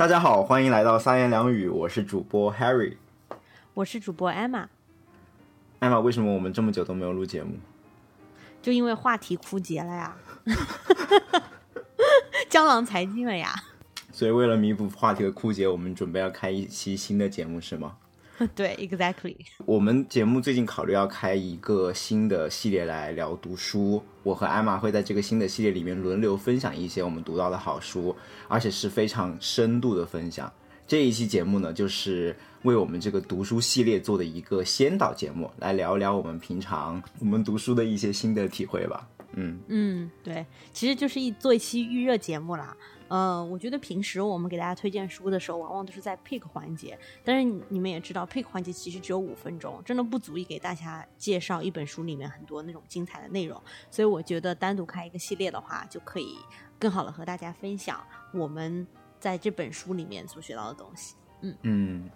大家好，欢迎来到三言两语，我是主播 Harry。我是主播 Emma。Emma，，为什么我们这么久都没有录节目？就因为话题枯竭了呀，江郎才尽了呀。所以为了弥补话题的枯竭，我们准备要开一期新的节目，是吗？对，exactly。我们节目最近考虑要开一个新的系列来聊读书，我和艾玛会在这个新的系列里面轮流分享一些我们读到的好书，而且是非常深度的分享。这一期节目呢，就是为我们这个读书系列做的一个先导节目，来聊一聊我们平常我们读书的一些心得体会吧。嗯嗯，对，其实就是一做一期预热节目啦。嗯，我觉得平时我们给大家推荐书的时候，往往都是在 pick 环节，但是你们也知道，pick 环节其实只有五分钟，真的不足以给大家介绍一本书里面很多那种精彩的内容。所以我觉得单独开一个系列的话，就可以更好的和大家分享我们在这本书里面所学到的东西。嗯嗯，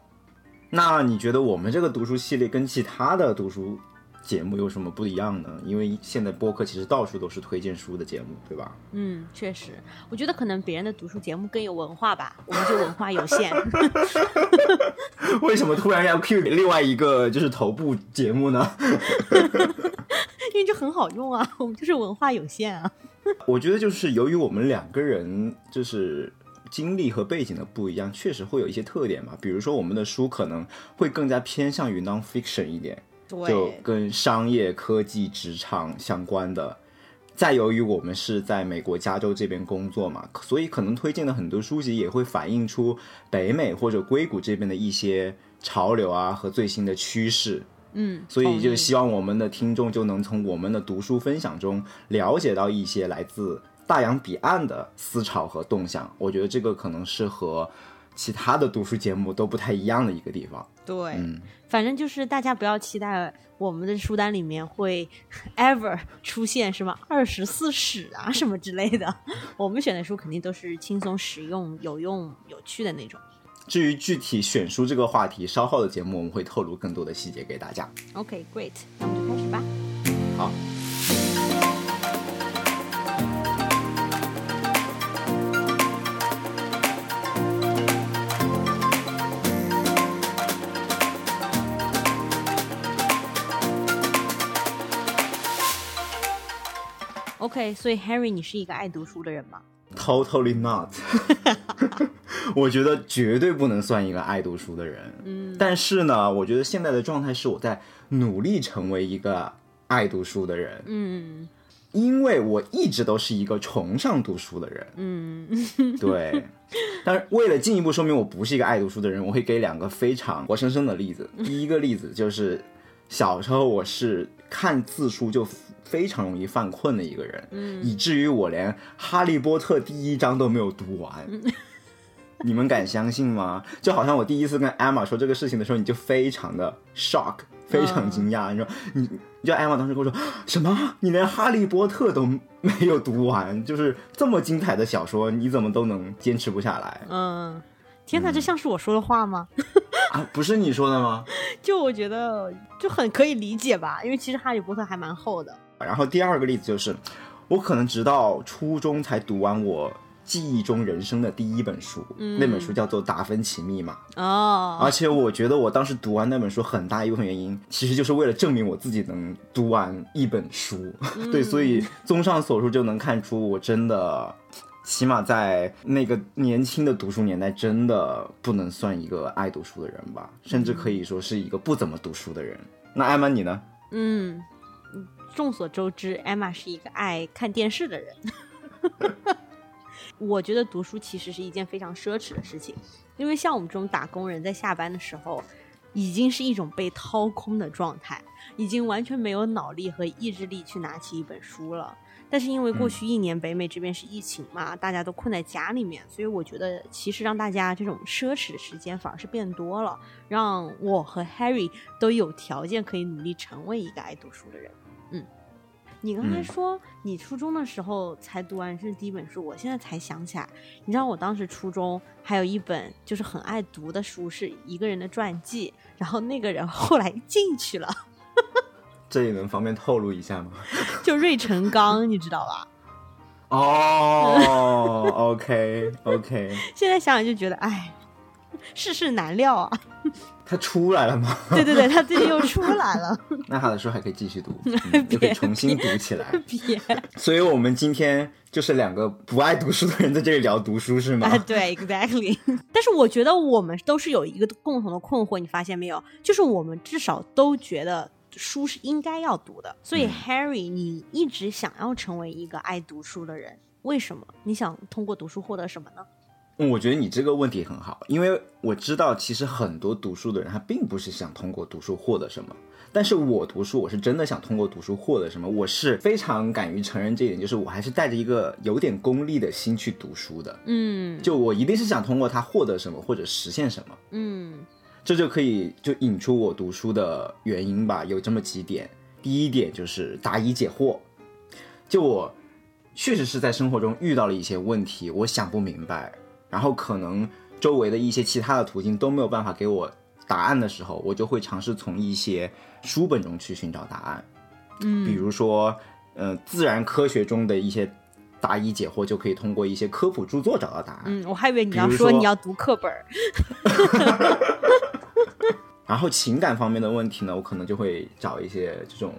那你觉得我们这个读书系列跟其他的读书？节目有什么不一样呢？因为现在播客其实到处都是推荐书的节目，对吧？嗯，确实，我觉得可能别人的读书节目更有文化吧，我们就文化有限。为什么突然要 cue 另外一个就是头部节目呢？因为这很好用啊，我们就是文化有限啊。我觉得就是由于我们两个人就是经历和背景的不一样，确实会有一些特点嘛。比如说我们的书可能会更加偏向于 non-fiction 一点。就跟商业、科技、职场相关的。再由于我们是在美国加州这边工作嘛，所以可能推荐的很多书籍也会反映出北美或者硅谷这边的一些潮流啊和最新的趋势。嗯，所以就希望我们的听众就能从我们的读书分享中了解到一些来自大洋彼岸的思潮和动向。我觉得这个可能是和其他的读书节目都不太一样的一个地方。对，嗯。反正就是大家不要期待我们的书单里面会 ever 出现什么二十四史啊什么之类的，我们选的书肯定都是轻松、实用、有用、有趣的那种。至于具体选书这个话题，稍后的节目我们会透露更多的细节给大家。OK，great，那我们就开始吧。好。OK，所以 Harry，你是一个爱读书的人吗？Totally not，我觉得绝对不能算一个爱读书的人。嗯，但是呢，我觉得现在的状态是我在努力成为一个爱读书的人。嗯，因为我一直都是一个崇尚读书的人。嗯，对。但是为了进一步说明我不是一个爱读书的人，我会给两个非常活生生的例子。第一个例子就是小时候我是看字书就。非常容易犯困的一个人，嗯以至于我连《哈利波特》第一章都没有读完。你们敢相信吗？就好像我第一次跟艾玛说这个事情的时候，你就非常的 shock，非常惊讶。你说你，你知道艾玛当时跟我说什么？你连《哈利波特》都没有读完，就是这么精彩的小说，你怎么都能坚持不下来？嗯，天哪，这像是我说的话吗？啊，不是你说的吗？就我觉得就很可以理解吧，因为其实《哈利波特》还蛮厚的。然后第二个例子就是，我可能直到初中才读完我记忆中人生的第一本书，那本书叫做《达芬奇密码》哦。而且我觉得我当时读完那本书很大一部分原因，其实就是为了证明我自己能读完一本书。对，所以综上所述就能看出，我真的起码在那个年轻的读书年代，真的不能算一个爱读书的人吧，甚至可以说是一个不怎么读书的人。那艾玛你呢？嗯。众所周知，Emma 是一个爱看电视的人。我觉得读书其实是一件非常奢侈的事情，因为像我们这种打工人，在下班的时候，已经是一种被掏空的状态，已经完全没有脑力和意志力去拿起一本书了。但是因为过去一年北美这边是疫情嘛，大家都困在家里面，所以我觉得其实让大家这种奢侈的时间反而是变多了，让我和 Harry 都有条件可以努力成为一个爱读书的人。嗯，你刚才说你初中的时候才读完这第一本书，我现在才想起来，你知道我当时初中还有一本就是很爱读的书，是一个人的传记，然后那个人后来进去了，这也能方便透露一下吗？就芮成钢，你知道吧？哦，OK OK，现在想想就觉得，哎，世事难料啊。他出来了吗？对对对，他最近又出来了。那他的书还可以继续读，嗯就可以重新读起来。别所以我们今天就是两个不爱读书的人在这里聊读书，是吗？啊，对，exactly。但是我觉得我们都是有一个共同的困惑，你发现没有？就是我们至少都觉得书是应该要读的。所以、嗯 Harry，你一直想要成为一个爱读书的人，为什么？你想通过读书获得什么呢？嗯，我觉得你这个问题很好，因为我知道其实很多读书的人他并不是想通过读书获得什么，但是我读书我是真的想通过读书获得什么，我是非常敢于承认这一点，就是我还是带着一个有点功利的心去读书的，嗯。就我一定是想通过它获得什么或者实现什么，嗯。这就可以就引出我读书的原因吧，有这么几点。第一点就是答疑解惑，就我确实是在生活中遇到了一些问题，我想不明白，然后可能周围的一些其他的途径都没有办法给我答案的时候，我就会尝试从一些书本中去寻找答案。嗯，比如说，呃，自然科学中的一些答疑解惑，就可以通过一些科普著作找到答案。嗯，我还以为你要说说你要读课本儿。然后情感方面的问题呢，我可能就会找一些这种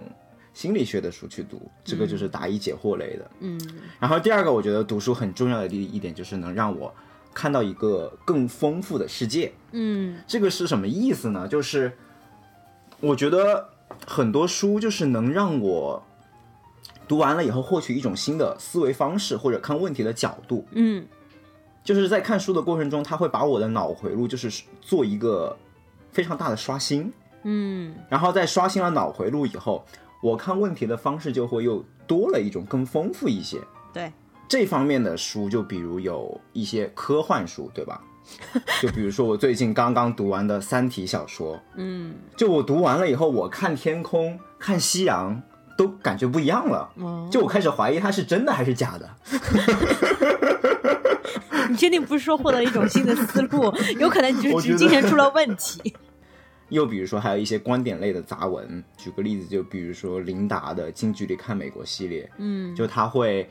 心理学的书去读，这个就是答疑解惑类的。嗯然后第二个，我觉得读书很重要的一一点就是能让我看到一个更丰富的世界。嗯这个是什么意思呢？就是我觉得很多书就是能让我读完了以后获取一种新的思维方式或者看问题的角度。嗯就是在看书的过程中，它会把我的脑回路就是做一个非常大的刷新。嗯然后在刷新了脑回路以后，我看问题的方式就会又多了一种更丰富一些。对，这方面的书，就比如有一些科幻书，对吧？就比如说我最近刚刚读完的《三体》小说，嗯就我读完了以后，我看天空、看夕阳都感觉不一样了。哦，就我开始怀疑它是真的还是假的。你确定不是说获得一种新的思路？有可能你就是精神出了问题。又比如说，还有一些观点类的杂文。举个例子，就比如说琳达的《近距离看美国》系列，嗯就他会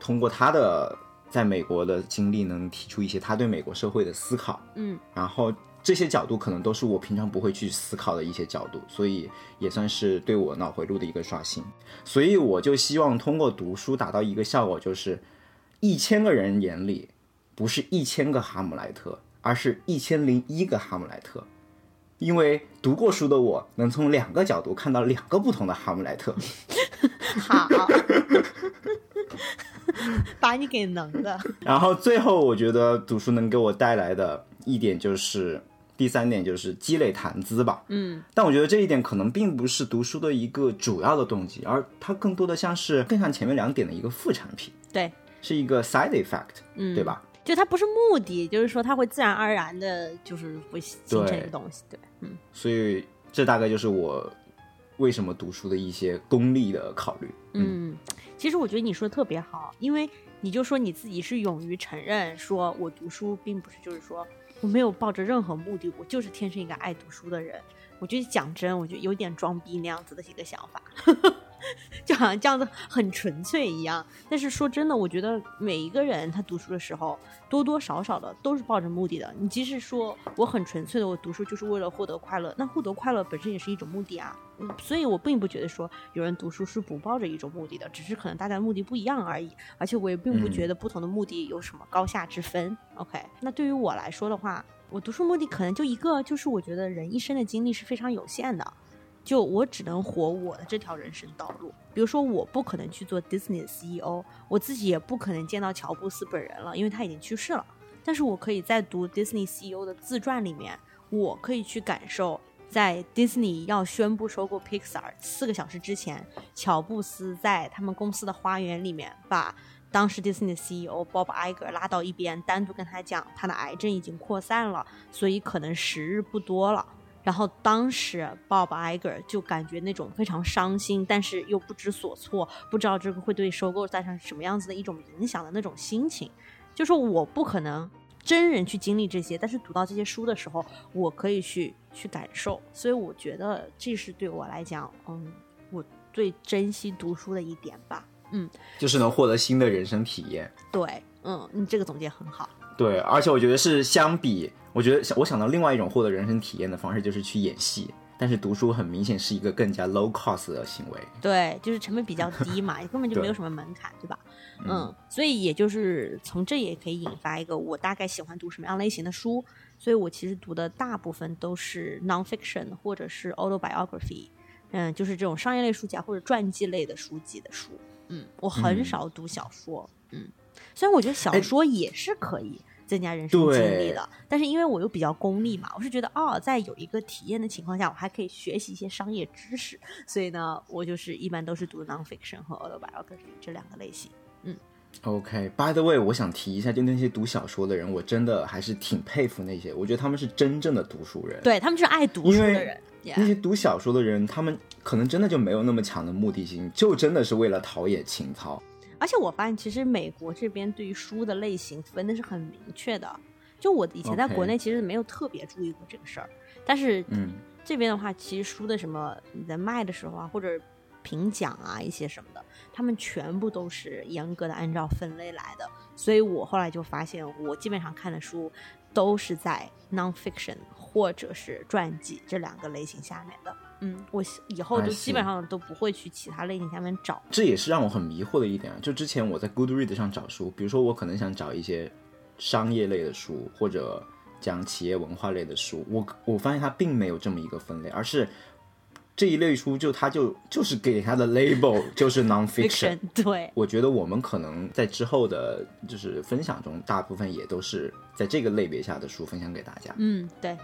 通过他的在美国的经历，能提出一些他对美国社会的思考。嗯然后这些角度可能都是我平常不会去思考的一些角度，所以也算是对我脑回路的一个刷新。所以我就希望通过读书达到一个效果，就是一千个人眼里不是一千个哈姆莱特，而是一千零一个哈姆莱特。因为读过书的我能从两个角度看到两个不同的哈姆莱特。好，把你给能的。然后最后，我觉得读书能给我带来的一点就是，第三点就是积累谈资吧。嗯但我觉得这一点可能并不是读书的一个主要的动机，而它更多的像是更像前面两点的一个副产品，对，是一个 side effect，嗯，对？吧？就它不是目的，就是说它会自然而然的，就是会形成一个东西。对，嗯所以这大概就是我为什么读书的一些功利的考虑。嗯，其实我觉得你说的特别好，因为你就说你自己是勇于承认，说我读书并不是就是说我没有抱着任何目的，我就是天生一个爱读书的人。我觉得讲真，我觉得有点装逼那样子的一个想法，就好像这样子很纯粹一样。但是说真的，我觉得每一个人他读书的时候，多多少少的都是抱着目的的。你即使说我很纯粹的，我读书就是为了获得快乐，那获得快乐本身也是一种目的啊。嗯，所以我并不觉得说有人读书是不抱着一种目的的，只是可能大家的目的不一样而已。而且我也并不嗯觉得不同的目的有什么高下之分。OK，那对于我来说的话，我读书目的可能就一个，就是我觉得人一生的精力是非常有限的。就我只能活我的这条人生道路，比如说我不可能去做 Disney 的 CEO，我自己也不可能见到乔布斯本人了，因为他已经去世了。但是我可以在读 Disney CEO 的自传里面，我可以去感受，在 Disney 要宣布收购 Pixar 四个小时之前，乔布斯在他们公司的花园里面把当时 Disney CEO Bob Iger 拉到一边，单独跟他讲，他的癌症已经扩散了，所以可能时日不多了。然后当时 Bob Iger 就感觉那种非常伤心，但是又不知所措，不知道这个会对收购带上什么样子的一种影响的那种心情。就说我不可能真人去经历这些，但是读到这些书的时候，我可以去去感受。所以我觉得这是对我来讲，嗯，我最珍惜读书的一点吧。嗯，就是能获得新的人生体验。对，嗯，你这个总结很好。对，而且我觉得是相比，我觉得想我想到另外一种获得人生体验的方式，就是去演戏。但是读书很明显是一个更加 low cost 的行为。对，就是成本比较低嘛，根本就没有什么门槛，对吧？嗯，所以也就是从这也可以引发一个我大概喜欢读什么样类型的书。所以我其实读的大部分都是 nonfiction 或者是 autobiography，嗯，就是这种商业类书籍啊或者传记类的书籍的书。嗯，我很少读小说。嗯，虽然我觉得小说也是可以。增加人生经历的，但是因为我又比较功利嘛，我是觉得哦，在有一个体验的情况下，我还可以学习一些商业知识，所以呢，我就是一般都是读 nonfiction 和 autobiography 这两个类型。嗯，OK，By the way，我想提一下，就那些读小说的人，我真的还是挺佩服那些，我觉得他们是真正的读书人，对他们是爱读书的人。那些读小说的人，他们可能真的就没有那么强的目的性，就真的是为了陶冶情操。而且我发现，其实美国这边对于书的类型分的是很明确的。就我以前在国内其实没有特别注意过这个事儿，但是这边的话，其实书的什么你在卖的时候啊，或者评奖啊一些什么的，他们全部都是严格的按照分类来的。所以我后来就发现，我基本上看的书都是在 nonfiction 或者是传记这两个类型下面的。嗯，我以后就基本上都不会去其他类型下面找。这也是让我很迷惑的一点啊。就之前我在 Goodreads 上找书，比如说我可能想找一些商业类的书，或者讲企业文化类的书，我我发现它并没有这么一个分类，而是这一类书就它就就是给它的 label 就是 nonfiction。对，我觉得我们可能在之后的就是分享中，大部分也都是在这个类别下的书分享给大家。嗯，对。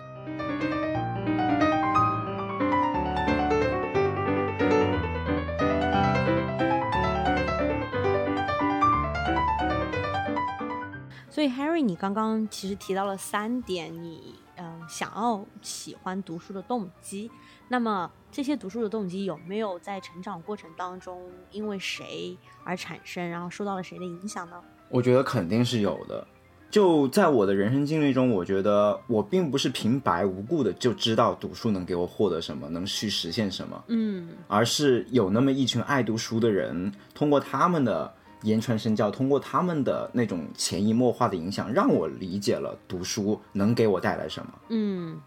以，Harry，你刚刚其实提到了三点，你嗯想要喜欢读书的动机。那么，这些读书的动机有没有在成长过程当中因为谁而产生，然后受到了谁的影响呢？我觉得肯定是有的。就在我的人生经历中，我觉得我并不是平白无故的就知道读书能给我获得什么，能去实现什么。嗯，而是有那么一群爱读书的人，通过他们的。言传身教，通过他们的那种潜移默化的影响，让我理解了读书能给我带来什么。嗯，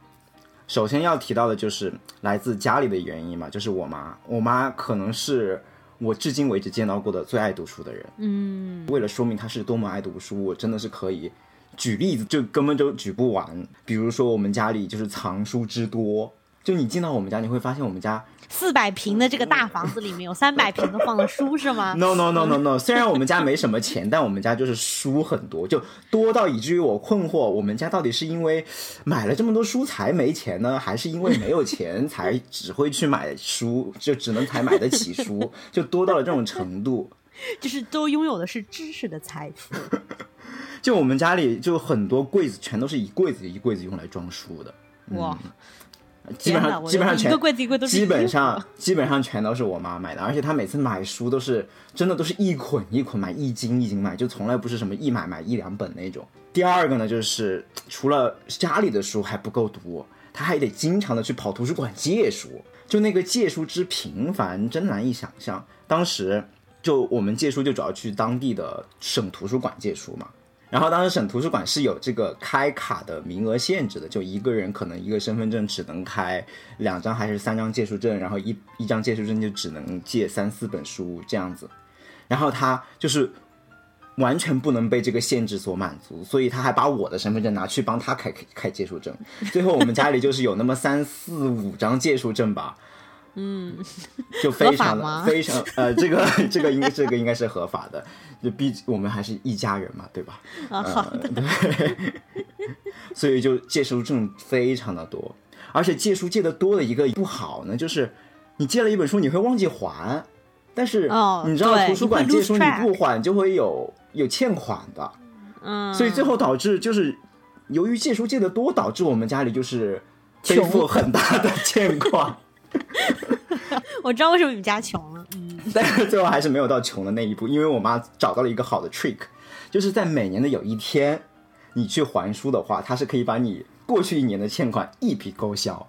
首先要提到的就是来自家里的原因嘛，就是我妈，我妈可能是我至今为止见到过的最爱读书的人。嗯，为了说明她是多么爱读书，我真的是可以举例子，就根本就举不完。比如说我们家里就是藏书之多，就你进到我们家，你会发现我们家。四百平的这个大房子里面有三百平都放了书是吗？No No No No No，虽然我们家没什么钱，但我们家就是书很多，就多到以至于我困惑，我们家到底是因为买了这么多书才没钱呢，还是因为没有钱才只会去买书，就只能才买得起书，就多到了这种程度，就是都拥有的是知识的财富。就我们家里就很多柜子，全都是一柜子一柜子用来装书的。哇。基本上基本上全一个柜子一个都是基本上基本上全都是我妈买的，而且她每次买书都是真的都是一捆一捆买，一斤一斤买，就从来不是什么一买买一两本那种。第二个呢，就是除了家里的书还不够读，她还得经常的去跑图书馆借书，就那个借书之频繁，真难以想象。当时就我们借书就主要去当地的省图书馆借书嘛。然后当时省图书馆是有这个开卡的名额限制的，就一个人可能一个身份证只能开两张还是三张借书证，然后一一张借书证就只能借三四本书这样子。然后他就是完全不能被这个限制所满足，所以他还把我的身份证拿去帮他开开借书证。最后我们家里就是有那么三四五张借书证吧。嗯，就非常的非常呃，这个这个应该这个应该是合法的，就毕我们还是一家人嘛，对吧？啊，好的。对，所以就借书证非常的多，而且借书借的多的一个不好呢，就是你借了一本书你会忘记还，但是你知道图书馆借书你不还就会有有欠款的，嗯，所以最后导致就是由于借书借的多，导致我们家里就是背负很大的欠款。我知道为什么你们家穷了，嗯，但是最后还是没有到穷的那一步，因为我妈找到了一个好的 trick，就是在每年的有一天，你去还书的话，它是可以把你过去一年的欠款一笔勾销。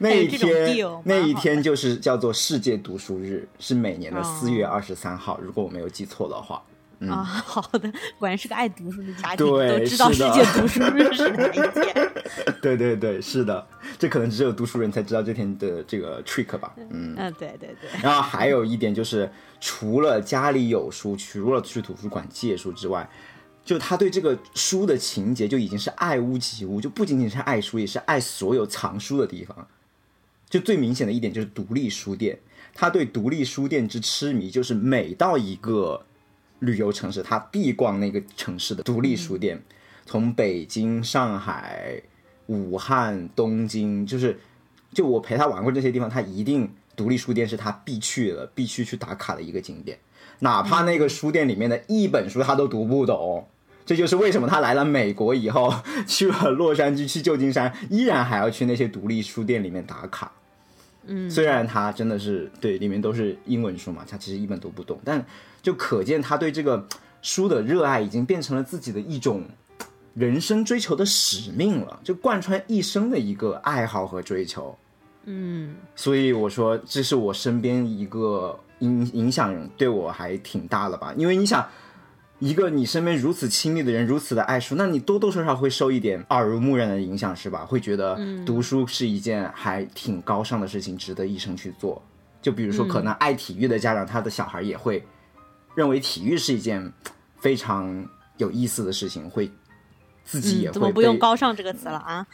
那一 天那一天就是叫做世界读书日，是每年的哦。四月二十三号，如果我没有记错的话。啊，好的，果然是个爱读书的家庭，对都知道世界读书日是哪一天。对对对，是的，这可能只有读书人才知道这天的这个 trick 吧。嗯，嗯，对对对，然后还有一点就是，除了家里有书，除了去图书馆借书之外，就他对这个书的情节就已经是爱屋及乌，就不仅仅是爱书，也是爱所有藏书的地方。就最明显的一点就是独立书店，他对独立书店之痴迷，就是每到一个旅游城市，他必逛那个城市的独立书店，从北京、上海、武汉、东京，就是就我陪他玩过这些地方，他一定独立书店是他必去的、必须去打卡的一个景点，哪怕那个书店里面的一本书他都读不懂。这就是为什么他来了美国以后，去了洛杉矶、去旧金山，依然还要去那些独立书店里面打卡。嗯，虽然他真的是对里面都是英文书嘛，他其实一本都不懂，但就可见他对这个书的热爱已经变成了自己的一种人生追求的使命了，就贯穿一生的一个爱好和追求。嗯，所以我说，这是我身边一个影影响对我还挺大的吧，因为你想。一个你身边如此亲密的人，如此的爱书，那你多多少少会受一点耳濡目染的影响，是吧？会觉得读书是一件还挺高尚的事情，值得一生去做。就比如说，可能爱体育的家长，他的小孩也会认为体育是一件非常有意思的事情，会自己也嗯，怎么不用高尚这个词了啊？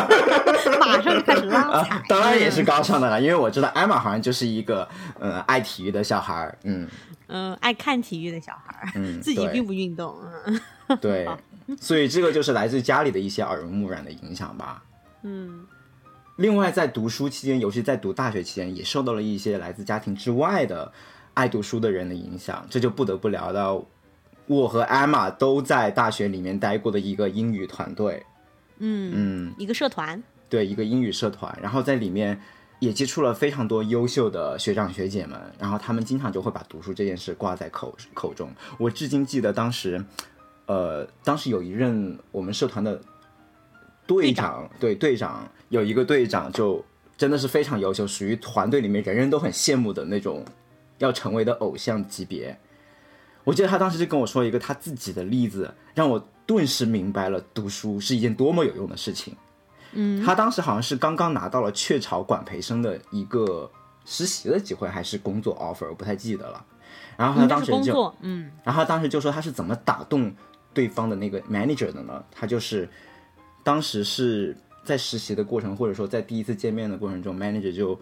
马上就开始拉踩。啊，，当然也是高尚的了，因为我知道艾玛好像就是一个呃爱体育的小孩儿，嗯。嗯，爱看体育的小孩儿，嗯，自己并不运动，嗯。对，所以这个就是来自家里的一些耳濡目染的影响吧。嗯。另外，在读书期间，尤其在读大学期间，也受到了一些来自家庭之外的爱读书的人的影响。这就不得不聊到我和艾玛都在大学里面待过的一个英语团队，嗯嗯，一个社团，对，一个英语社团，然后在里面也接触了非常多优秀的学长学姐们，然后他们经常就会把读书这件事挂在口口中。我至今记得当时，呃，当时有一任我们社团的队长，对队长有一个队长就真的是非常优秀，属于团队里面人人都很羡慕的那种要成为的偶像级别。我记得他当时就跟我说一个他自己的例子，让我顿时明白了读书是一件多么有用的事情。嗯，他当时好像是刚刚拿到了雀巢管培生的一个实习的机会，还是工作 offer，我不太记得了。然后他当时就，嗯然后他当时就说他是怎么打动对方的那个 manager 的呢？他就是当时是在实习的过程，或者说在第一次见面的过程中，manager 就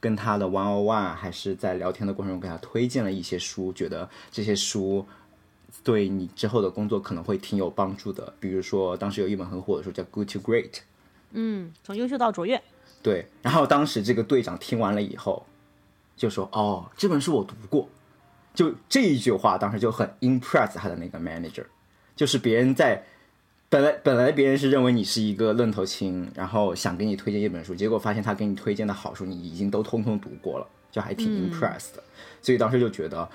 跟他的 one on one 还是在聊天的过程中给他推荐了一些书，觉得这些书对你之后的工作可能会挺有帮助的。比如说当时有一本很火的书叫《Good to Great》。嗯，从优秀到卓越，对，然后当时这个队长听完了以后，就说：“哦，这本书我读过。”就这一句话，当时就很 impress 他的那个 manager，就是别人在本来本来别人是认为你是一个愣头青，然后想给你推荐一本书，结果发现他给你推荐的好书你已经都通通读过了，就还挺 impressed 的。所以当时就觉得，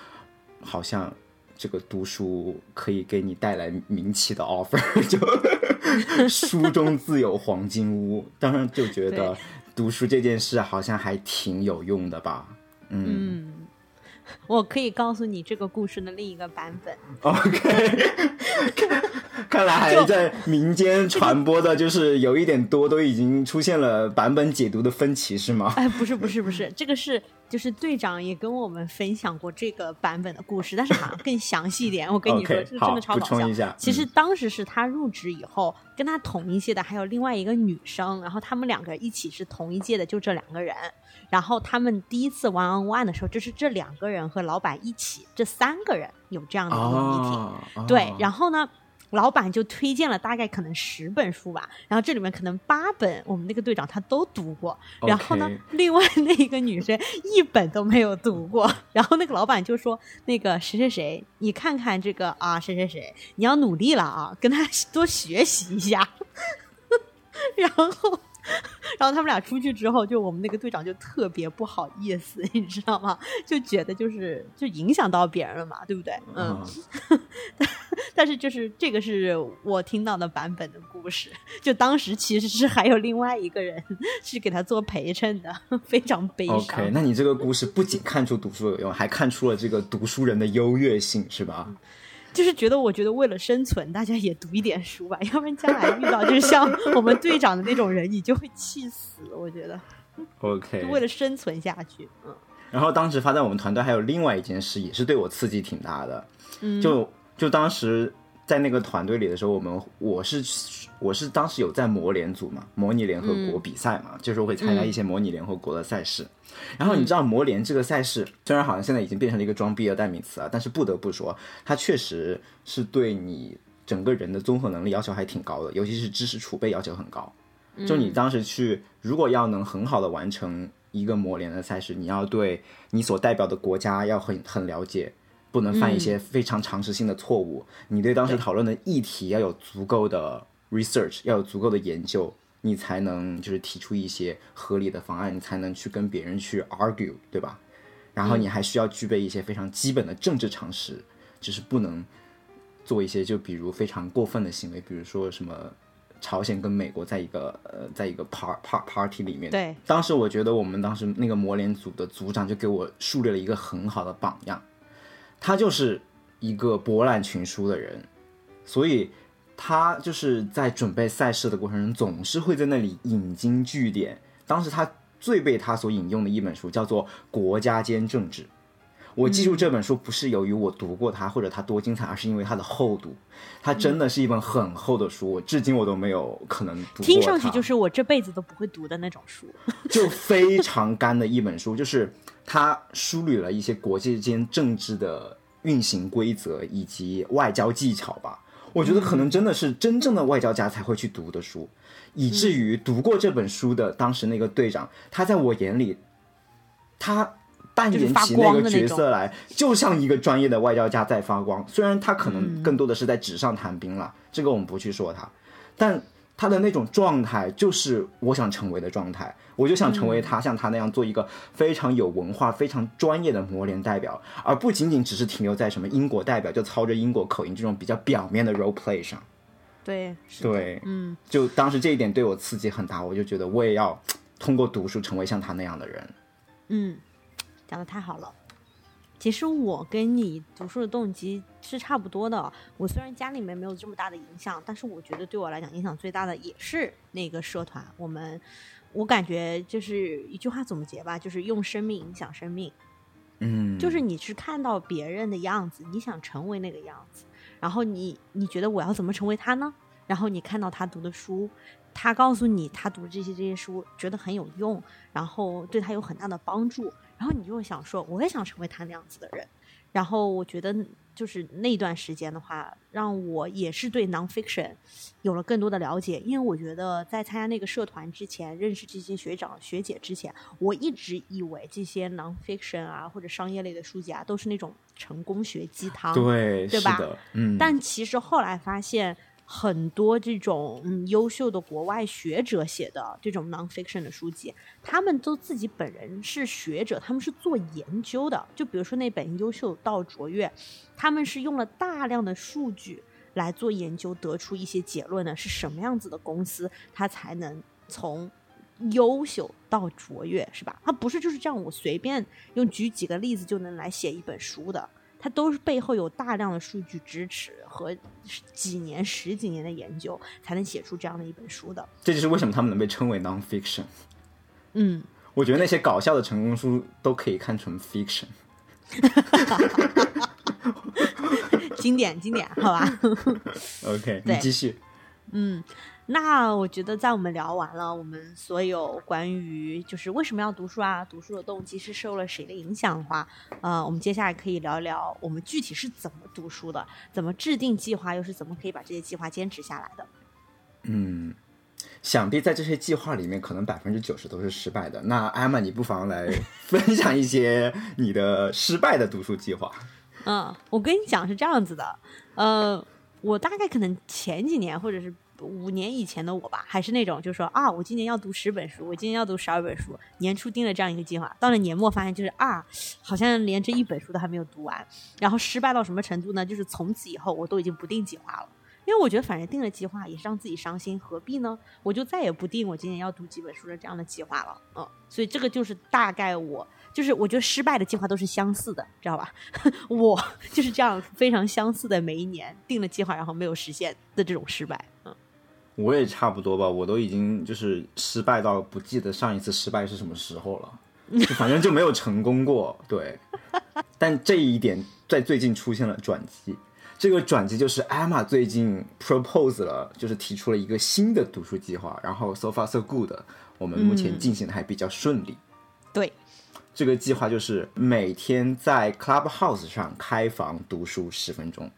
好像这个读书可以给你带来名气的 offer，就书中自有黄金屋。当时就觉得读书这件事好像还挺有用的吧。嗯，我可以告诉你这个故事的另一个版本。OK，看来还在民间传播的，就是有一点多，都已经出现了版本解读的分歧，是吗？哎，不是不是不是，这个是就是队长也跟我们分享过这个版本的故事，但是好像更详细一点。我跟你说这个真的超搞笑。其实嗯当时是他入职以后，跟他同一届的还有另外一个女生，然后他们两个一起是同一届的，就这两个人。然后他们第一次 one on one 的时候，就是这两个人和老板一起，这三个人有这样的一个 meeting。哦，对，然后后呢，老板就推荐了大概可能十本书吧，然后这里面可能八本我们那个队长他都读过，然后呢另外那一个女生一本都没有读过，然后那个老板就说那个谁谁谁，你看看这个啊谁谁谁，你要努力了啊，跟他多学习一下，然后。然后他们俩出去之后，就我们那个队长就特别不好意思，你知道吗？就觉得就是就影响到别人了嘛，对不对？嗯，但是就是这个是我听到的版本的故事，就当时其实是还有另外一个人是给他做陪衬的，非常悲伤。OK，那你这个故事不仅看出读书有用，还看出了这个读书人的优越性，是吧？就是觉得，我觉得为了生存，大家也读一点书吧，要不然将来遇到就是像我们队长的那种人，你就会气死。我觉得 OK，为了生存下去，嗯然后当时发在我们团队还有另外一件事，也是对我刺激挺大的。嗯，就就当时在那个团队里的时候，我们我是我是当时有在模联组嘛，模拟联合国比赛嘛，就是会参加一些模拟联合国的赛事。然后你知道模联这个赛事，虽然好像现在已经变成了一个装逼的代名词啊，但是不得不说，它确实是对你整个人的综合能力要求还挺高的，尤其是知识储备要求很高。就你当时去，如果要能很好的完成一个模联的赛事，你要对你所代表的国家要很很了解，不能犯一些非常常识性的错误。你对当时讨论的议题要有足够的 research，要有足够的研究，你才能就是提出一些合理的方案，你才能去跟别人去 argue，对吧？然后你还需要具备一些非常基本的政治常识，就是不能做一些就比如非常过分的行为，比如说什么朝鲜跟美国在一个呃在一个 part part party 里面，对，当时我觉得我们当时那个模联组的组长就给我树立了一个很好的榜样，他就是一个博览群书的人，所以他就是在准备赛事的过程中，总是会在那里引经据典。当时他最被他所引用的一本书叫做《国家间政治》。我记住这本书不是由于我读过它或者它多精彩，而是因为它的厚度。它真的是一本很厚的书，我至今我都没有可能读过。听上去就是我这辈子都不会读的那种书。就非常干的一本书，就是它梳理了一些国际间政治的运行规则以及外交技巧吧。我觉得可能真的是真正的外交家才会去读的书，以至于读过这本书的当时那个队长，他在我眼里，他扮演起那个角色来，就像一个专业的外交家在发光。虽然他可能更多的是在纸上谈兵了，这个我们不去说他，但他的那种状态就是我想成为的状态。我就想成为他，像他那样做一个非常有文化、非常专业的模联代表，而不仅仅只是停留在什么英国代表就操着英国口音这种比较表面的 role play 上。对，对，嗯，就当时这一点对我刺激很大，我就觉得我也要通过读书成为像他那样的人。嗯，讲的太好了。其实我跟你读书的动机是差不多的。我虽然家里面没有这么大的影响，但是我觉得对我来讲影响最大的也是那个社团。我们，我感觉就是一句话总结吧，就是用生命影响生命。嗯，就是你是看到别人的样子，你想成为那个样子，然后你你觉得我要怎么成为他呢？然后你看到他读的书，他告诉你他读这些这些书觉得很有用，然后对他有很大的帮助，然后你就会想说，我也想成为他那样子的人。然后我觉得就是那段时间的话，让我也是对 nonfiction 有了更多的了解，因为我觉得在参加那个社团之前，认识这些学长学姐之前，我一直以为这些 nonfiction 啊或者商业类的书籍啊都是那种成功学鸡汤，对，对吧，嗯，但其实后来发现，很多这种嗯优秀的国外学者写的这种 nonfiction 的书籍，他们都自己本人是学者，他们是做研究的。就比如说那本《优秀到卓越》，他们是用了大量的数据来做研究，得出一些结论的，是什么样子的公司，它才能从优秀到卓越，是吧？它不是就是这样，我随便用举几个例子就能来写一本书的。它都是背后有大量的数据支持和几年、十几年的研究，才能写出这样的一本书的。这就是为什么他们能被称为 nonfiction。嗯，我觉得那些搞笑的成功书都可以看成 fiction。经典经典，好吧。OK，你继续。嗯，那我觉得在我们聊完了我们所有关于就是为什么要读书啊，读书的动机是受了谁的影响的话，呃，我们接下来可以聊一聊我们具体是怎么读书的，怎么制定计划，又是怎么可以把这些计划坚持下来的。嗯，想必在这些计划里面，可能百分之九十都是失败的。那艾玛，你不妨来 分享一些你的失败的读书计划。嗯，我跟你讲是这样子的，呃，我大概可能前几年或者是五年以前的我吧，还是那种就是说啊，我今年要读十本书，我今年要读十二本书，年初定了这样一个计划，到了年末发现就是啊，好像连这一本书都还没有读完，然后失败到什么程度呢？就是从此以后我都已经不定计划了。因为我觉得反正定了计划也是让自己伤心，何必呢？我就再也不定我今年要读几本书的这样的计划了。嗯，所以这个就是大概我就是我觉得失败的计划都是相似的，知道吧？我就是这样非常相似的，每一年定了计划然后没有实现的这种失败。嗯，我也差不多吧，我都已经就是失败到不记得上一次失败是什么时候了，就反正就没有成功过。对，但这一点在最近出现了转机。这个转机就是艾玛最近 propose 了，就是提出了一个新的读书计划，然后 so far so good，我们目前进行的还比较顺利。对，这个计划就是每天在 Clubhouse 上开房读书十分钟。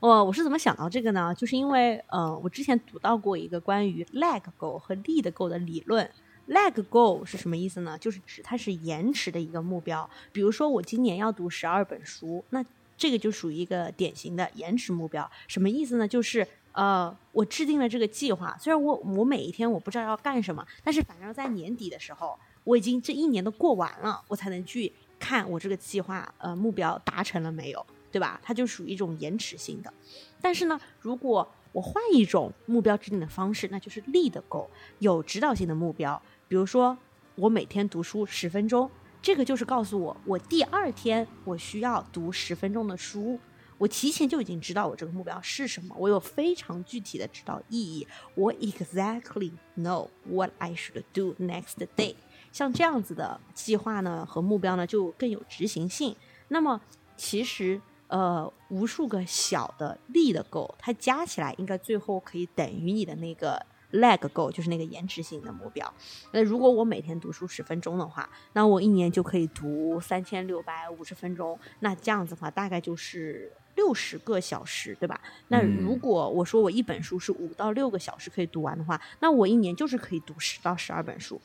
我我是怎么想到这个呢？就是因为呃，我之前读到过一个关于 lag goal 和 lead go 的理论。lag go 是什么意思呢？就是指它是延迟的一个目标。比如说我今年要读十二本书，那这个就属于一个典型的延迟目标，什么意思呢？就是呃，我制定了这个计划，虽然我我每一天我不知道要干什么，但是反正在年底的时候，我已经这一年都过完了，我才能去看我这个计划呃目标达成了没有，对吧？它就属于一种延迟性的。但是呢，如果我换一种目标制定的方式，那就是立的够有指导性的目标，比如说我每天读书十分钟。这个就是告诉我，我第二天我需要读十分钟的书。我提前就已经知道我这个目标是什么，我有非常具体的指导意义。我 exactly know what I should do next day。像这样子的计划呢和目标呢，就更有执行性。那么其实呃，无数个小的力的 goal，它加起来应该最后可以等于你的那个。leg goal 就是那个延迟性的目标。那如果我每天读书十分钟的话，那我一年就可以读三千六百五十分钟。那这样子的话，大概就是六十个小时，对吧？那如果我说我一本书是五到六个小时可以读完的话，那我一年就是可以读十到十二本书。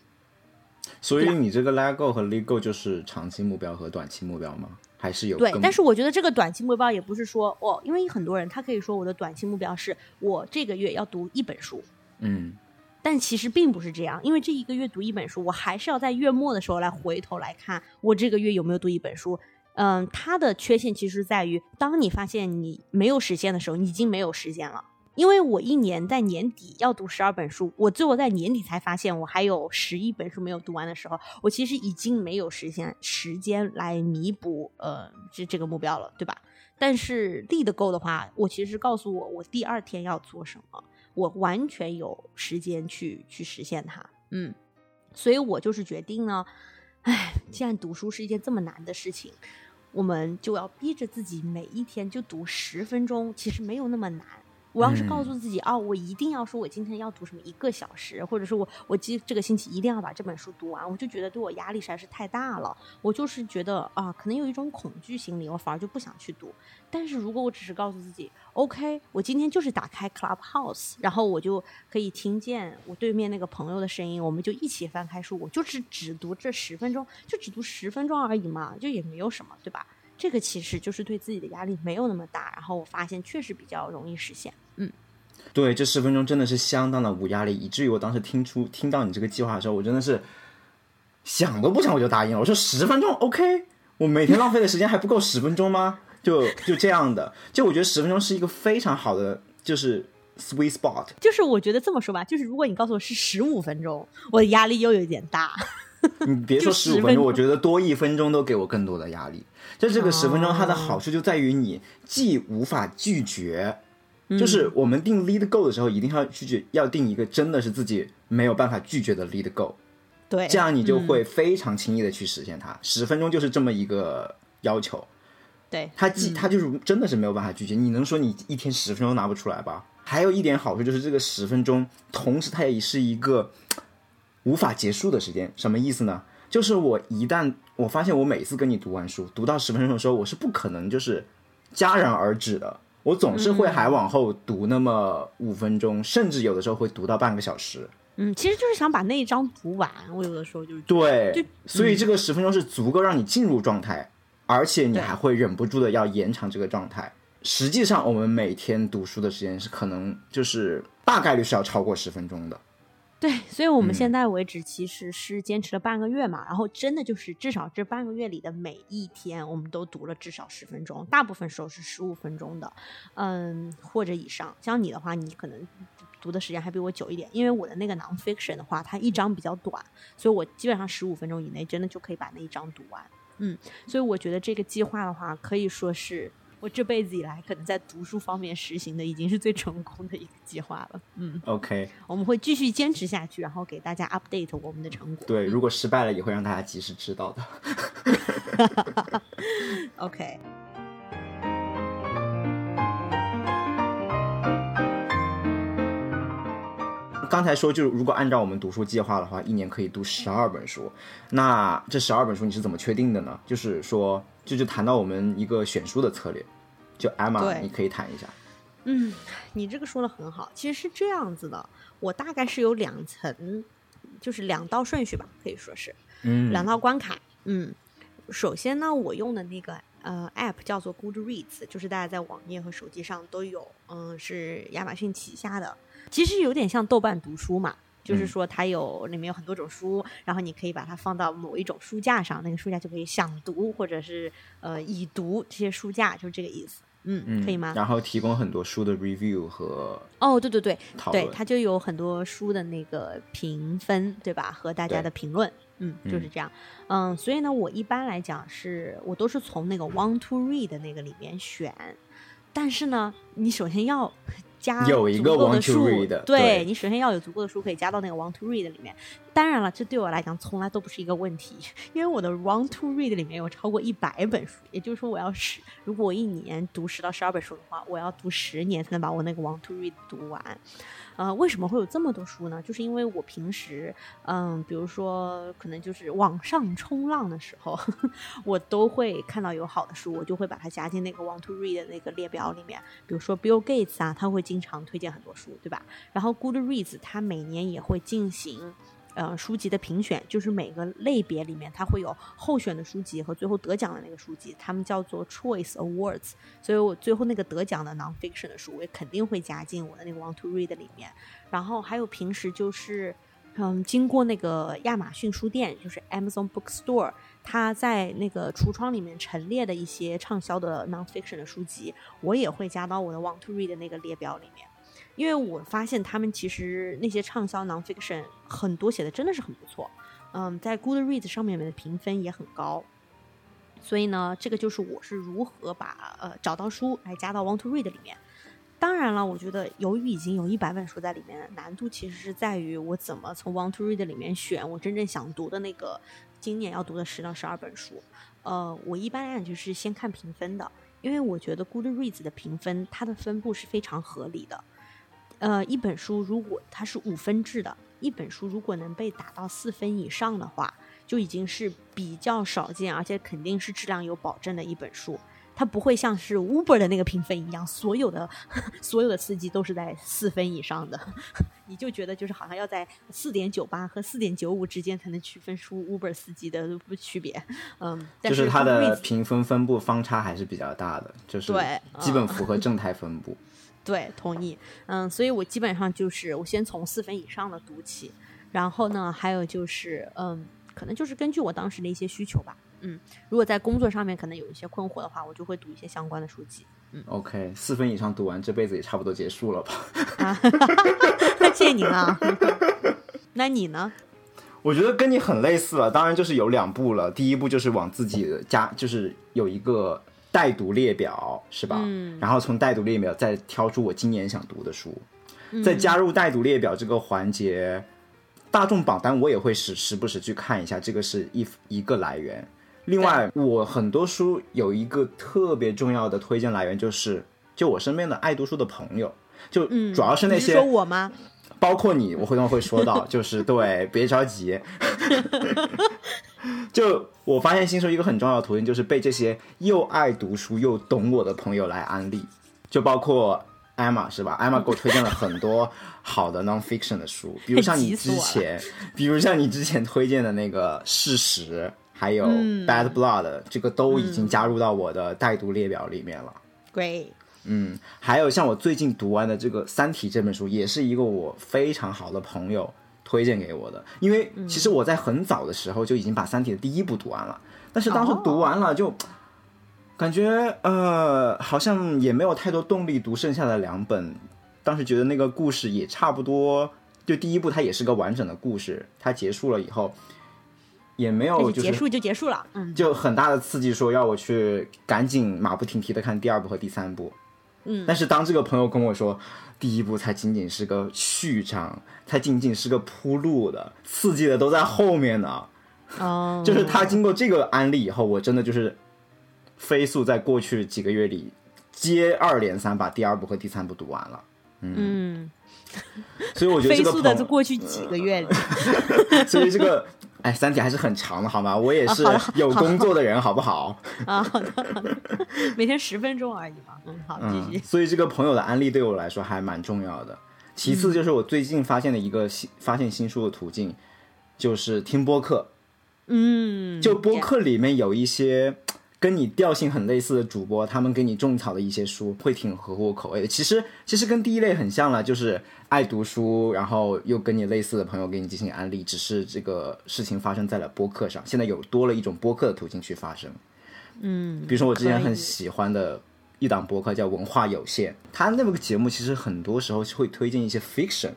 所以你这个 leg goal 和 leg goal 就是长期目标和短期目标吗？还是有对？但是我觉得这个短期目标也不是说哦，因为很多人他可以说我的短期目标是我这个月要读一本书。嗯，但其实并不是这样，因为这一个月读一本书，我还是要在月末的时候来回头来看我这个月有没有读一本书。嗯，它的缺陷其实在于，当你发现你没有实现的时候，你已经没有时间了。因为我一年在年底要读十二本书，我最后在年底才发现我还有十一本书没有读完的时候，我其实已经没有实现时间来弥补呃这这个目标了，对吧？但是立的够的话，我其实告诉我我第二天要做什么。我完全有时间去去实现它，嗯，所以我就是决定呢，哎，既然读书是一件这么难的事情，我们就要逼着自己每一天就读十分钟，其实没有那么难。我要是告诉自己啊，我一定要说，我今天要读什么一个小时，或者是我我今这个星期一定要把这本书读完，我就觉得对我压力实在是太大了。我就是觉得啊，可能有一种恐惧心理，我反而就不想去读。但是如果我只是告诉自己，OK，我今天就是打开 Clubhouse，然后我就可以听见我对面那个朋友的声音，我们就一起翻开书，我就是只读这十分钟，就只读十分钟而已嘛，就也没有什么，对吧？这个其实就是对自己的压力没有那么大，然后我发现确实比较容易实现。嗯，对，这十分钟真的是相当的无压力，以至于我当时听出听到你这个计划的时候，我真的是想都不想我就答应了。我说十分钟 OK，我每天浪费的时间还不够十分钟吗？就就这样的，就我觉得十分钟是一个非常好的就是 sweet spot。就是我觉得这么说吧，就是如果你告诉我是十五分钟，我的压力又有点大。你别说十五分钟，我觉得多一分钟都给我更多的压力。就这个十分钟，它的好处就在于你既无法拒绝，就是我们定 lead go 的时候，一定要拒绝，要定一个真的是自己没有办法拒绝的 lead go。对，这样你就会非常轻易的去实现它。十分钟就是这么一个要求。对，它既它就是真的是没有办法拒绝。你能说你一天十分钟拿不出来吧？还有一点好处就是这个十分钟，同时它也是一个。无法结束的时间，什么意思呢？就是我一旦我发现我每次跟你读完书，读到十分钟的时候，我是不可能就是戛然而止的，我总是会还往后读那么五分钟，甚至有的时候会读到半个小时。嗯，其实就是想把那一章读完。我有的时候就是对，所以这个十分钟是足够让你进入状态，而且你还会忍不住的要延长这个状态。实际上，我们每天读书的时间是可能就是。大概率是要超过十分钟的。对，所以我们嗯现在为止其实是坚持了半个月嘛，然后真的就是至少这半个月里的每一天，我们都读了至少十分钟，大部分时候是十五分钟的，嗯，或者以上。像你的话，你可能读的时间还比我久一点，因为我的那个 nonfiction 的话，它一章比较短，所以我基本上十五分钟以内真的就可以把那一章读完。嗯，所以我觉得这个计划的话，可以说是我这辈子以来可能在读书方面实行的已经是最成功的一个计划了。嗯。OK，我们会继续坚持下去，然后给大家 update 我们的成果。对，如果失败了也会让大家及时知道的。OK，刚才说，就是如果按照我们读书计划的话，一年可以读十二本书。那这十二本书你是怎么确定的呢？就是说，这就谈到我们一个选书的策略。就 Emma，对你可以谈一下。嗯，你这个说的很好。其实是这样子的，我大概是有两层，就是两道顺序吧，可以说是嗯，两道关卡。嗯，首先呢，我用的那个呃 app 叫做 Goodreads，就是大家在网页和手机上都有，嗯，是亚马逊旗下的，其实有点像豆瓣读书嘛。就是嗯说，它有里面有很多种书，然后你可以把它放到某一种书架上，那个书架就可以想读或者是呃已读这些书架，就是这个意思。嗯，嗯，可以吗？然后提供很多书的 review 和哦，对对对，对，它就有很多书的那个评分，对吧？和大家的评论，嗯，就是嗯这样。嗯，所以呢，我一般来讲是我都是从那个 want to read 的那个里面选，但是呢，你首先要加有一个足够 want 的 to 数 read 的对对你首先要有足够的书可以加到那个 want to read 里面。当然了，这对我来讲从来都不是一个问题，因为我的 want to read 里面有超过一百本书，也就是说，我要十，如果我一年读十到十二本书的话，我要读十年才能把我那个 want to read 读完。呃，为什么会有这么多书呢？就是因为我平时，嗯，比如说可能就是网上冲浪的时候，我都会看到有好的书，我就会把它加进那个 want to read 的那个列表里面。比如说 Bill Gates 啊，他会经常推荐很多书，对吧？然后 Goodreads 它每年也会进行。呃，书籍的评选就是每个类别里面，它会有候选的书籍和最后得奖的那个书籍，他们叫做 Choice Awards。所以我最后那个得奖的 nonfiction 的书，我也肯定会加进我的那个 want to read 里面。然后还有平时就是，嗯，经过那个亚马逊书店，就是 Amazon Bookstore，它在那个橱窗里面陈列的一些畅销的 nonfiction 的书籍，我也会加到我的 want to read 的那个列表里面。因为我发现他们其实那些畅销 nonfiction 很多写的真的是很不错，嗯，在 Goodreads 上面的评分也很高。所以呢，这个就是我是如何把呃找到书来加到 Want to Read 里面。当然了，我觉得由于已经有一百本书在里面，难度其实是在于我怎么从 Want to Read 里面选我真正想读的那个今年要读的十到十二本书。呃，我一般来讲就是先看评分的，因为我觉得 Goodreads 的评分它的分布是非常合理的。呃，一本书如果它是五分制的，一本书如果能被打到四分以上的话，就已经是比较少见，而且肯定是质量有保证的一本书。它不会像是 Uber 的那个评分一样，所有的 所有的司机都是在四分以上的，你就觉得就是好像要在四点九八和四点九五之间才能区分出 Uber 司机的不区别。嗯，但就是它的评分分布方差还是比较大的，就是对基本符合正态分布。对，同意。嗯，所以我基本上就是我先从四分以上的读起，然后呢，还有就是嗯，可能就是根据我当时的一些需求吧。嗯，如果在工作上面可能有一些困惑的话，我就会读一些相关的书籍。嗯 OK，四分以上读完，这辈子也差不多结束了吧？啊，谢谢您啊。那你呢？我觉得跟你很类似了，当然就是有两步了。第一步就是往自己的家，就是有一个待读列表，是吧？嗯然后从待读列表再挑出我今年想读的书，嗯再加入待读列表这个环节。大众榜单我也会时时不时去看一下，这个是一一个来源。另外，我很多书有一个特别重要的推荐来源，就是就我身边的爱读书的朋友，就嗯，主要是那些你说我吗？包括你，我回头会说到，就是对，别着急。就我发现新手一个很重要的途径，就是被这些又爱读书又懂我的朋友来安利，就包括 Emma 是吧？Emma 给我推荐了很多好的 nonfiction 的书，比如像你之前，比如像你之前推荐的那个《事实》，还有嗯 Bad Blood，、这个都已经加入到我的待读列表里面了。Great，嗯，还有像我最近读完的这个《三体》这本书，也是一个我非常好的朋友推荐给我的。因为其实我在很早的时候就已经把《三体》的第一部读完了，但是当时读完了就感觉呃好像也没有太多动力读剩下的两本。当时觉得那个故事也差不多，就第一部它也是个完整的故事，它结束了以后也没有就是结束就结束了，嗯，就很大的刺激，说要我去赶紧马不停蹄的看第二部和第三部。嗯，但是当这个朋友跟我说，第一部才仅仅是个序章，才仅仅是个铺路的，刺激的都在后面呢。哦，就是他经过这个安利以后，我真的就是飞速在过去几个月里接二连三把第二部和第三部读完了。嗯，所以我觉得飞速的这个朋在过去几个月里，所以这个哎，三体还是很长的，好吗？我也是有工作的人，好不好？啊，好的，好的，每天十分钟而已嘛。嗯，好，继嗯续。，所以这个朋友的安利对我来说还蛮重要的。其次就是我最近发现的一个新发现新书的途径，就是听播客。嗯，就播客里面有一些跟你调性很类似的主播，他们给你种草的一些书，会挺合乎我口味的。其实其实跟第一类很像了，就是爱读书，然后又跟你类似的朋友给你进行安利，只是这个事情发生在了播客上。现在有多了一种播客的途径去发生。嗯，比如说我之前很喜欢的一档播客叫文化有限，他那个节目其实很多时候会推荐一些 fiction，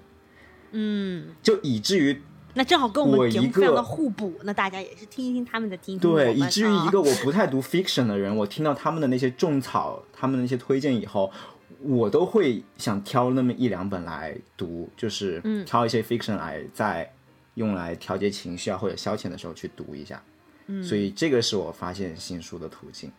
嗯，就以至于那正好跟我们节目非常的互补，那大家也是听一听他们的，听对，以至于啊一个我不太读 fiction 的人，我听到他们的那些种草，他们的那些推荐以后，我都会想挑那么一两本来读，就是嗯挑一些 fiction 来在用来调节情绪啊或者消遣的时候去读一下。嗯，所以这个是我发现新书的途径，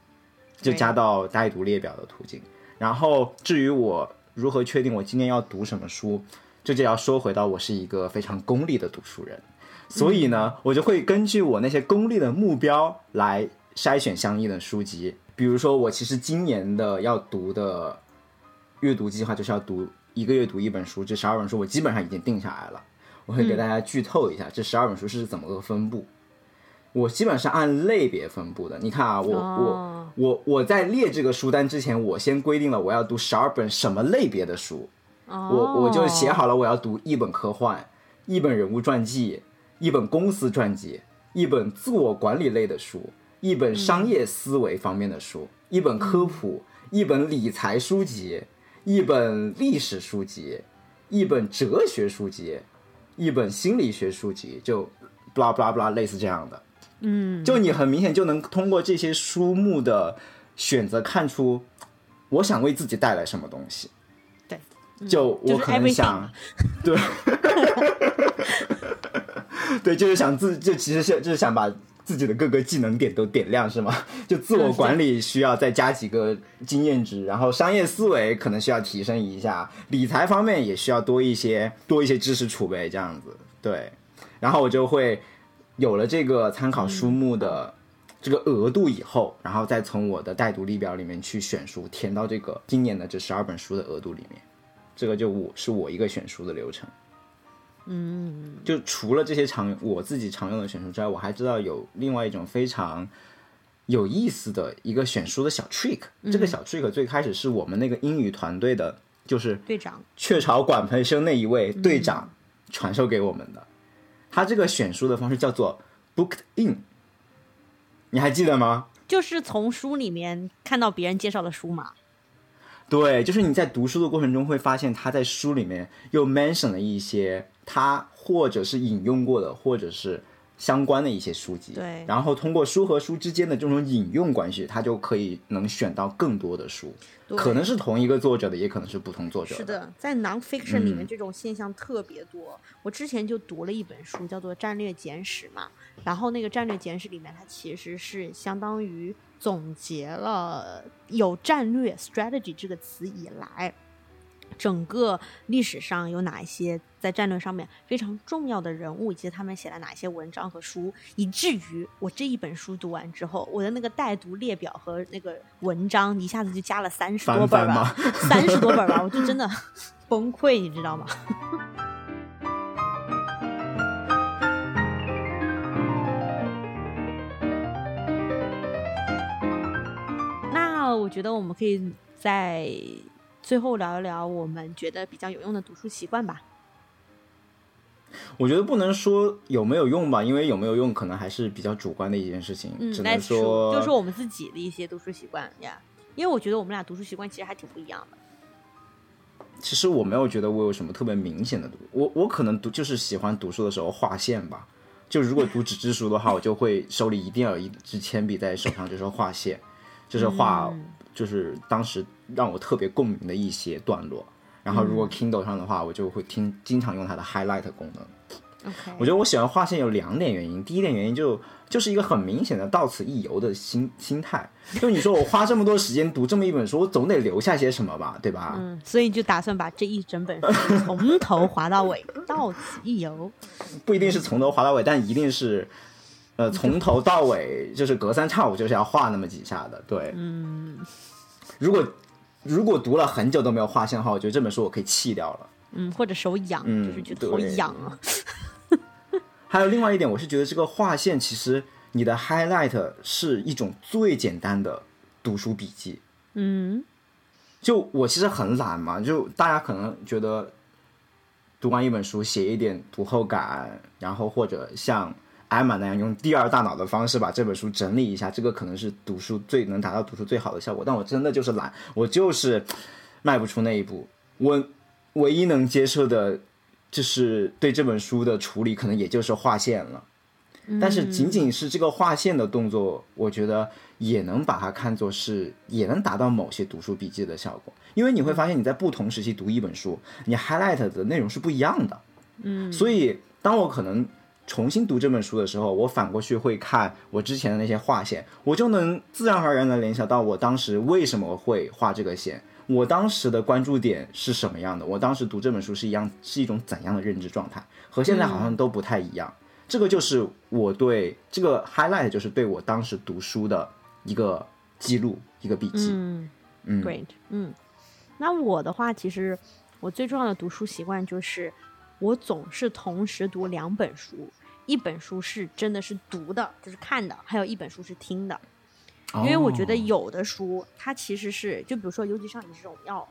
就加到待读列表的途径。然后至于我如何确定我今天要读什么书，这就要说回到我是一个非常功利的读书人。所以呢，我就会根据我那些功利的目标来筛选相应的书籍。比如说，我其实今年的要读的阅读计划就是要读一个月读一本书，这十二本书我基本上已经定下来了。我会给大家剧透一下，这十二本书是怎么个分布。我基本上按类别分布的。你看啊，我、哦我我我在列这个书单之前，我先规定了我要读十二本什么类别的书。哦，我我就写好了，我要读一本科幻，一本人物传记，一本公司传记，一本自我管理类的书，一本商业思维方面的书，一本科普，一本理财书籍，一本历史书籍，一本哲学书籍，一本心理学书籍，就 blah blah blah 类似这样的。嗯，就你很明显就能通过这些书目的选择看出，我想为自己带来什么东西。对，就我可能想，对，对，就是想自，就其实是就是想把自己的各个技能点都点亮，是吗？就自我管理需要再加几个经验值，然后商业思维可能需要提升一下，理财方面也需要多一些多一些知识储备，这样子。对，然后我就会有了这个参考书目的这个额度以后，然后再从我的带读列表里面去选书，填到这个今年的这十二本书的额度里面。这个就我是我一个选书的流程。嗯，就除了这些常我自己常用的选书之外，我还知道有另外一种非常有意思的一个选书的小 trick。这个小 trick 最开始是我们那个英语团队的，就是队长，雀巢管培生那一位队长传授给我们的。他这个选书的方式叫做 booked in，你还记得吗？就是从书里面看到别人介绍的书嘛。对，就是你在读书的过程中会发现他在书里面又 mention 了一些他或者是引用过的，或者是相关的一些书籍。对然后通过书和书之间的这种引用关系，他就可以能选到更多的书，对可能是同一个作者的，也可能是不同作者是的，在 nonfiction 里面嗯这种现象特别多。我之前就读了一本书，叫做《战略简史》嘛，然后那个《战略简史》里面，它其实是相当于总结了有战略 strategy 这个词以来。整个历史上有哪一些在战略上面非常重要的人物，以及他们写了哪些文章和书，以至于我这一本书读完之后，我的那个待读列表和那个文章一下子就加了三十多本吧，三十多本吧，我就真的 崩溃，你知道吗？那我觉得我们可以在最后聊一聊我们觉得比较有用的读书习惯吧。我觉得不能说有没有用吧，因为有没有用可能还是比较主观的一件事情，嗯，只来能说就是我们自己的一些读书习惯呀。因为我觉得我们俩读书习惯其实还挺不一样的。其实我没有觉得我有什么特别明显的读，我我可能读就是喜欢读书的时候划线吧。就如果读纸质书的话，我就会手里一定要有一支铅笔在手上，就是划线，就是画，就是当时让我特别共鸣的一些段落。然后如果 Kindle 上的话，我就会听经常用它的 highlight 功能。我觉得我喜欢划线有两点原因，第一点原因就就是一个很明显的到此一游的心心态，就你说我花这么多时间读这么一本书，我总得留下些什么吧，对吧？嗯，所以就打算把这一整本书从头划到尾，到此一游。不一定是从头划到尾，但一定是，呃，从头到尾就是隔三差五就是要画那么几下的。对，嗯如果如果读了很久都没有画线的话，我觉得这本书我可以弃掉了。嗯，或者手痒，嗯就是觉得好痒啊。还有另外一点，我是觉得这个划线其实你的 highlight 是一种最简单的读书笔记。嗯就我其实很懒嘛，就大家可能觉得读完一本书写一点读后感，然后或者像艾玛那样用第二大脑的方式把这本书整理一下，这个可能是读书最能达到读书最好的效果。但我真的就是懒，我就是迈不出那一步。我唯一能接受的，就是对这本书的处理，可能也就是划线了。但是仅仅是这个划线的动作，我觉得也能把它看作是，也能达到某些读书笔记的效果。因为你会发现你在不同时期读一本书，你 highlight 的内容是不一样的。嗯，所以当我可能重新读这本书的时候，我反过去会看我之前的那些划线，我就能自然而然的联想到我当时为什么会画这个线，我当时的关注点是什么样的，我当时读这本书是一样是一种怎样的认知状态，和现在好像都不太一样。这个就是我对这个 highlight，就是对我当时读书的一个记录，一个笔记。嗯嗯。Great，嗯，那我的话，其实我最重要的读书习惯就是，我总是同时读两本书，一本书是真的是读的，就是看的，还有一本书是听的。因为我觉得哦有的书，它其实是，就比如说，尤其像你这种要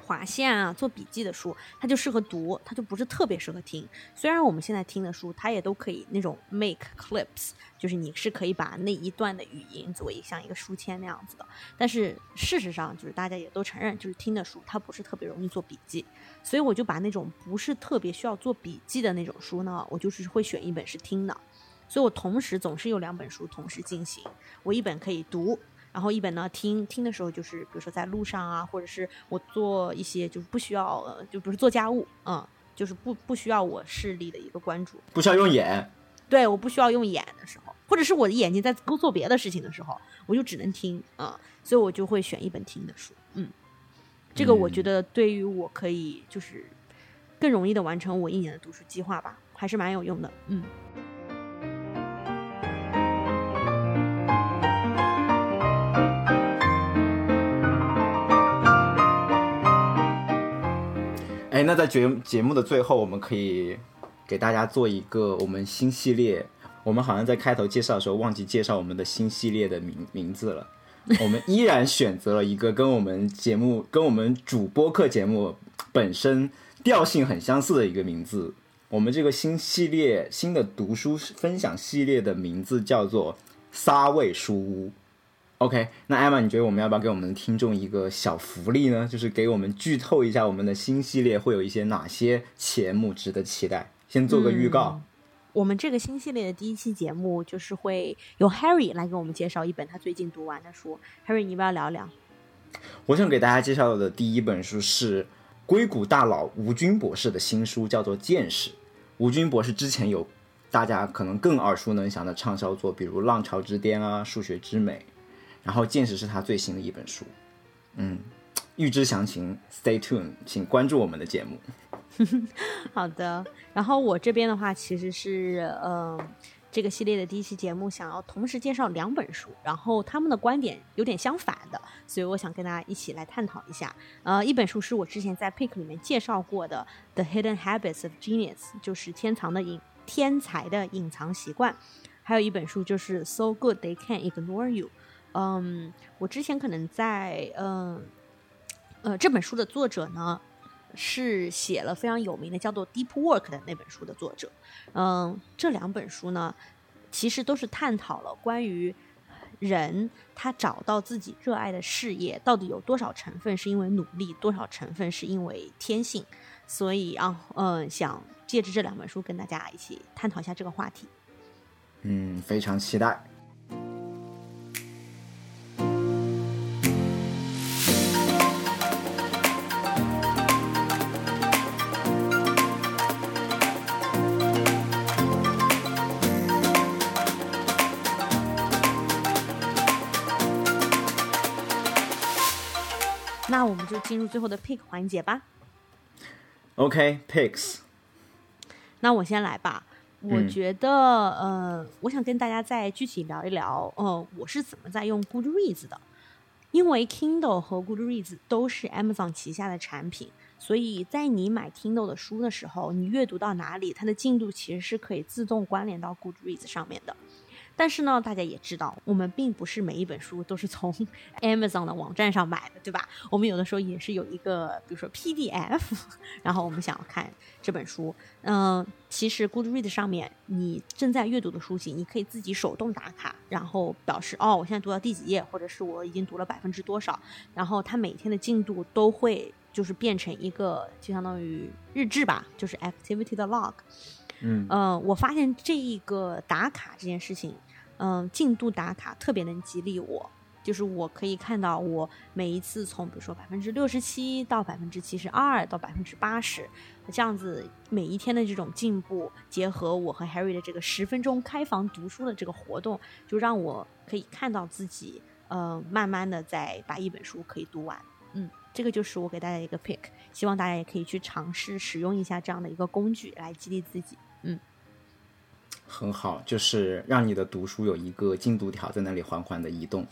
划线啊、做笔记的书，它就适合读，它就不是特别适合听。虽然我们现在听的书，它也都可以那种 make clips，就是你是可以把那一段的语音作为像一个书签那样子的。但是事实上，就是大家也都承认，就是听的书它不是特别容易做笔记，所以我就把那种不是特别需要做笔记的那种书呢，我就是会选一本是听的。所以我同时总是有两本书同时进行，我一本可以读，然后一本呢听听的时候就是比如说在路上啊，或者是我做一些就是不需要呃就不是做家务，嗯，就是不不需要我视力的一个关注，不需要用眼，对，我不需要用眼的时候，或者是我的眼睛在做别的事情的时候，我就只能听啊、所以我就会选一本听的书，嗯，这个我觉得对于我可以就是更容易的完成我一年的读书计划吧，还是蛮有用的，嗯。那在节节目的最后，我们可以给大家做一个我们新系列。我们好像在开头介绍的时候忘记介绍我们的新系列的名名字了。我们依然选择了一个跟我们节目、跟我们主播课节目本身调性很相似的一个名字。我们这个新系列、新的读书分享系列的名字叫做“沙味书屋”。OK，那艾玛，你觉得我们要不要给我们的听众一个小福利呢？就是给我们剧透一下我们的新系列会有一些哪些节目值得期待？先做个预告。我们这个新系列的第一期节目就是会由 Harry 来给我们介绍一本他最近读完的书。Harry，你要不要聊聊？我想给大家介绍的第一本书是硅谷大佬吴军博士的新书，叫做《见识》。吴军博士之前有大家可能更耳熟能详的畅销作，比如《浪潮之巅》啊，《数学之美》，然后《见识》是他最新的一本书。嗯，预知详情，Stay tuned，请关注我们的节目。好的，然后我这边的话其实是嗯、呃这个系列的第一期节目想要同时介绍两本书，然后他们的观点有点相反的，所以我想跟大家一起来探讨一下。呃，一本书是我之前在 Pick 里面介绍过的，《The Hidden Habits of Genius》，就是天藏的隐天才的隐藏习惯。还有一本书就是《So Good They Can Ignore You》，嗯，我之前可能在嗯呃这本书的作者呢是写了非常有名的叫做《Deep Work》的那本书的作者。嗯，这两本书呢，其实都是探讨了关于人他找到自己热爱的事业到底有多少成分是因为努力，多少成分是因为天性。所以啊，嗯，想借着这两本书跟大家一起探讨一下这个话题。嗯，非常期待。就进入最后的 pick 环节吧。OK，picks，、那我先来吧。我嗯觉得，呃，我想跟大家再具体聊一聊，呃，我是怎么在用 Goodreads 的。因为 Kindle 和 Goodreads 都是 Amazon 旗下的产品，所以在你买 Kindle 的书的时候，你阅读到哪里，它的进度其实是可以自动关联到 Goodreads 上面的。但是呢，大家也知道，我们并不是每一本书都是从 Amazon 的网站上买的，对吧？我们有的时候也是有一个，比如说 PDF，然后我们想要看这本书。嗯、其实 Goodread 上面你正在阅读的书籍，你可以自己手动打卡，然后表示哦，我现在读到第几页，或者是我已经读了百分之多少。然后它每天的进度都会就是变成一个，就相当于日志吧，就是 activity 的 log。嗯呃，我发现这一个打卡这件事情，嗯、进度打卡特别能激励我。就是我可以看到我每一次从比如说百分之六十七到百分之七十二到百分之八十，这样子每一天的这种进步，结合我和 Harry 的这个十分钟开房读书的这个活动，就让我可以看到自己呃慢慢的在把一本书可以读完。嗯，这个就是我给大家一个 pick，希望大家也可以去尝试使用一下这样的一个工具来激励自己。很好，就是让你的读书有一个进度条在那里缓缓的移动。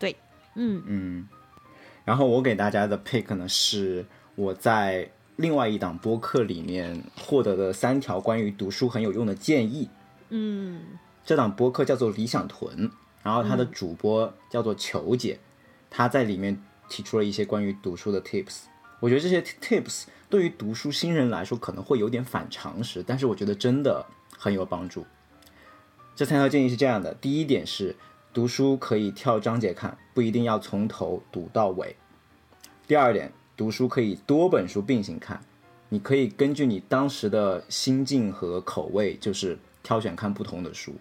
对，嗯嗯，然后我给大家的 pick 呢是我在另外一档播客里面获得的三条关于读书很有用的建议。嗯这档播客叫做理想屯，然后它的主播叫做球姐，她在里面提出了一些关于读书的 tips。我觉得这些 tips 对于读书新人来说可能会有点反常识，但是我觉得真的很有帮助。这三条建议是这样的：第一点是读书可以跳章节看，不一定要从头读到尾；第二点，读书可以多本书并行看，你可以根据你当时的心境和口味，就是挑选看不同的书。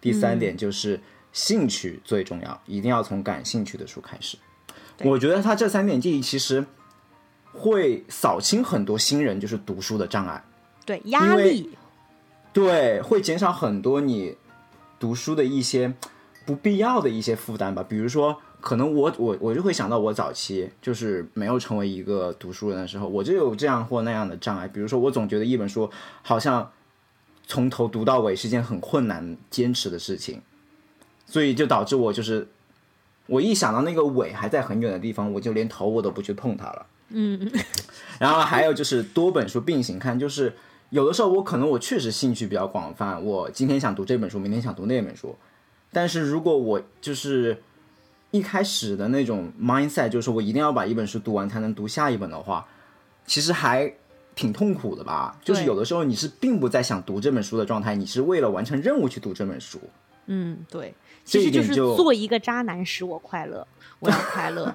第三点就是兴趣最重要，一定要从感兴趣的书开始。我觉得他这三点建议其实会扫清很多新人就是读书的障碍，对，压力，对，会减少很多你读书的一些不必要的一些负担吧。比如说，可能我我我就会想到我早期就是没有成为一个读书人的时候，我就有这样或那样的障碍。比如说，我总觉得一本书好像从头读到尾是件很困难坚持的事情，所以就导致我就是我一想到那个尾还在很远的地方，我就连头我都不去碰它了。嗯 然后还有就是多本书并行看，就是有的时候我可能我确实兴趣比较广泛，我今天想读这本书，明天想读那本书，但是如果我就是一开始的那种 mindset，就是我一定要把一本书读完才能读下一本的话，其实还挺痛苦的吧。就是有的时候你是并不在想读这本书的状态，你是为了完成任务去读这本书。嗯，对，其实就是做一个渣男使我快乐，我要快乐。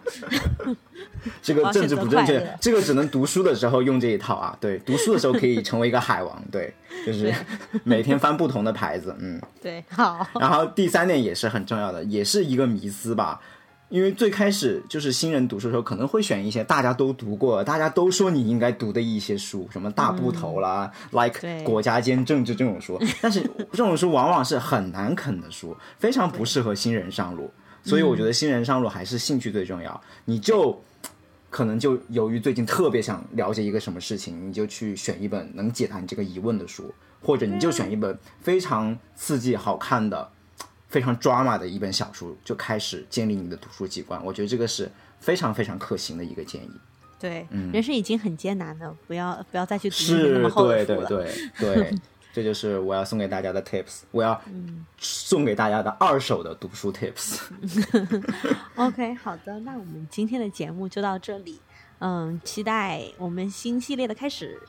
这个政治不正确这个只能读书的时候用这一套啊。对，读书的时候可以成为一个海王，对，就是 每天翻不同的牌子，嗯。对，好，然后第三点也是很重要的，也是一个迷思吧。因为最开始就是新人读书的时候，可能会选一些大家都读过、大家都说你应该读的一些书，什么大部头啦、，like 国家间政治这种书。但是这种书往往是很难啃的书，非常不适合新人上路。所以我觉得新人上路还是兴趣最重要。你就可能就由于最近特别想了解一个什么事情，你就去选一本能解答你这个疑问的书，或者你就选一本非常刺激、好看的。非常 drama 的一本小书，就开始建立你的读书习惯。我觉得这个是非常非常可行的一个建议。对，人生已经很艰难了，不要不要再去读那么，厚的对对。对对，这就是我要送给大家的 tips，我要送给大家的二手的读书 tips。OK，好的，那我们今天的节目就到这里。嗯，期待我们新系列的开始。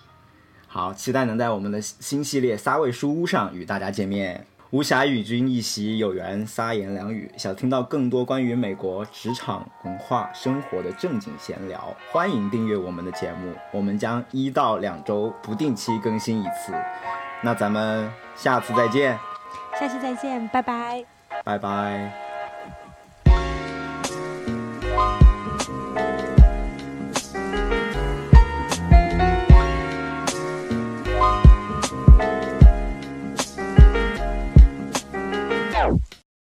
好，期待能在我们的新系列撒味书屋上与大家见面。无暇与君一席，有缘撒言两语。想听到更多关于美国职场文化生活的正经闲聊，欢迎订阅我们的节目。我们将一到两周不定期更新一次。那咱们下次再见，下期再见，拜拜。拜拜。